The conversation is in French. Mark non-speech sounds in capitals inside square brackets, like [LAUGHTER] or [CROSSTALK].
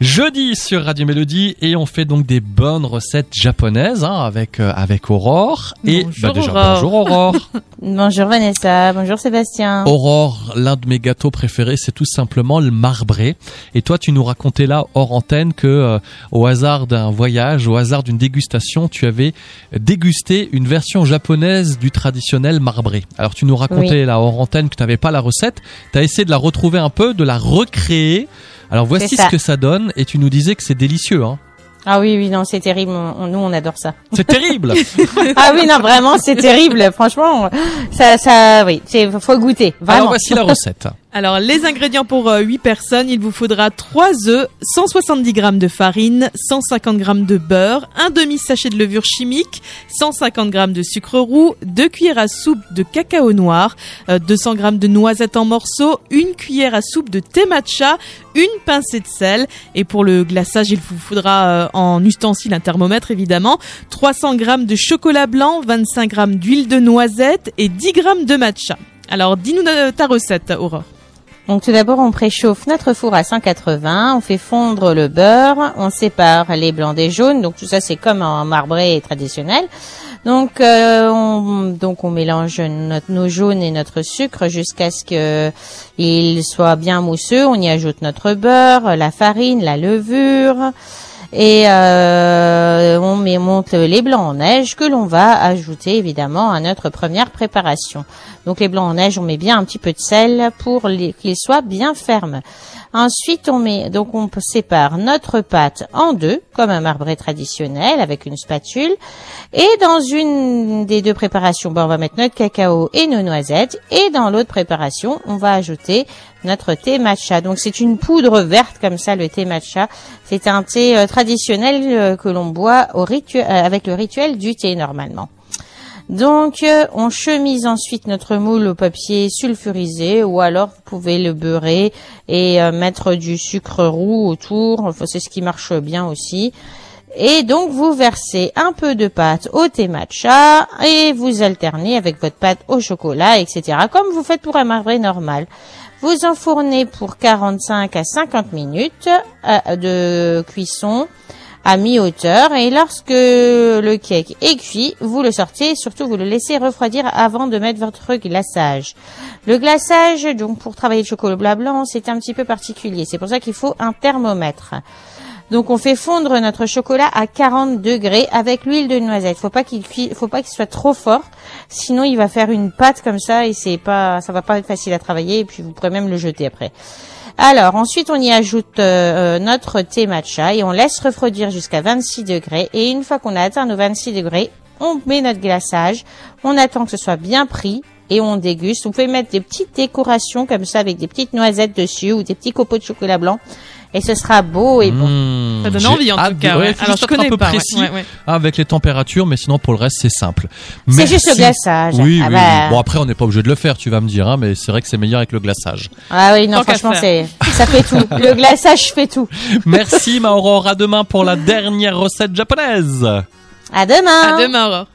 jeudi sur Radio Mélodie et on fait donc des bonnes recettes japonaises hein, avec euh, avec Aurore et Bonjour, déjà Aurore. bonjour Aurore. [LAUGHS] Bonjour Vanessa, bonjour Sébastien. Aurore, l'un de mes gâteaux préférés, c'est tout simplement le marbré. Et toi, tu nous racontais là hors antenne que euh, au hasard d'un voyage, au hasard d'une dégustation, tu avais dégusté une version japonaise du traditionnel marbré. Alors tu nous racontais là hors antenne que tu n'avais pas la recette, tu as essayé de la retrouver un peu, de la recréer. Alors voici ce que ça donne et tu nous disais que c'est délicieux hein. Ah oui, oui, non, c'est terrible. on- on- nous, on adore ça. C'est terrible. [LAUGHS] ah oui, non, vraiment, c'est terrible. Franchement, ça, ça, oui, c'est, faut goûter. Alors Vraiment. voici la recette. Alors, les ingrédients pour euh, 8 personnes, il vous faudra 3 œufs, 170 g de farine, 150 g de beurre, un demi-sachet de levure chimique, 150 g de sucre roux, 2 cuillères à soupe de cacao noir, euh, 200 g de noisettes en morceaux, une cuillère à soupe de thé matcha, une pincée de sel. Et pour le glaçage, il vous faudra euh, en ustensile un thermomètre évidemment, 300 g de chocolat blanc, 25 g d'huile de noisette et 10 g de matcha. Alors, dis-nous euh, ta recette, Aurore. Donc tout d'abord, on préchauffe notre four à 180, on fait fondre le beurre, on sépare les blancs des jaunes. Donc tout ça, c'est comme en marbré traditionnel. Donc euh, on, donc on mélange nos jaunes et notre sucre jusqu'à ce que il soit bien mousseux. On y ajoute notre beurre, la farine, la levure. Et euh, on monte les blancs en neige que l'on va ajouter évidemment à notre première préparation. Donc les blancs en neige, on met bien un petit peu de sel pour qu'ils soient bien fermes. Ensuite, on met donc on sépare notre pâte en deux, comme un marbré traditionnel avec une spatule. Et dans une des deux préparations, ben, on va mettre notre cacao et nos noisettes. Et dans l'autre préparation, on va ajouter notre thé matcha. Donc c'est une poudre verte comme ça, le thé matcha. C'est un thé euh, traditionnel euh, que l'on boit au rituel, euh, avec le rituel du thé normalement. Donc, on chemise ensuite notre moule au papier sulfurisé ou alors vous pouvez le beurrer et mettre du sucre roux autour. C'est ce qui marche bien aussi. Et donc, vous versez un peu de pâte au thé matcha et vous alternez avec votre pâte au chocolat, etc. Comme vous faites pour un marbré normal. Vous enfournez pour 45 à 50 minutes euh, de cuisson à mi-hauteur et lorsque le cake est cuit, vous le sortez et surtout vous le laissez refroidir avant de mettre votre glaçage. Le glaçage, donc pour travailler le chocolat blanc, c'est un petit peu particulier. C'est pour ça qu'il faut un thermomètre. Donc on fait fondre notre chocolat à 40 degrés avec l'huile de noisette. Faut pas qu'il faut pas qu'il soit trop fort, sinon il va faire une pâte comme ça et c'est pas, ça va pas être facile à travailler et puis vous pourrez même le jeter après. Alors ensuite on y ajoute euh, euh, notre thé matcha et on laisse refroidir jusqu'à 26 degrés et une fois qu'on a atteint nos 26 degrés, on met notre glaçage, on attend que ce soit bien pris et on déguste. Vous pouvez mettre des petites décorations comme ça avec des petites noisettes dessus ou des petits copeaux de chocolat blanc et ce sera beau et bon. Mmh, Ça donne envie en tout cas. ouais. Alors juste je connais un peu pas. précis ouais, ouais. avec les températures, mais sinon pour le reste c'est simple. C'est Merci. juste le glaçage. Oui, Ah oui, bah. oui. Bon après on n'est pas obligé de le faire, tu vas me dire, hein, mais c'est vrai que c'est meilleur avec le glaçage. Ah oui, non, Tant franchement, c'est, ça fait tout. [LAUGHS] Le glaçage fait tout. Merci ma Aurore, à demain pour la dernière recette japonaise. À demain. À demain, Aurore.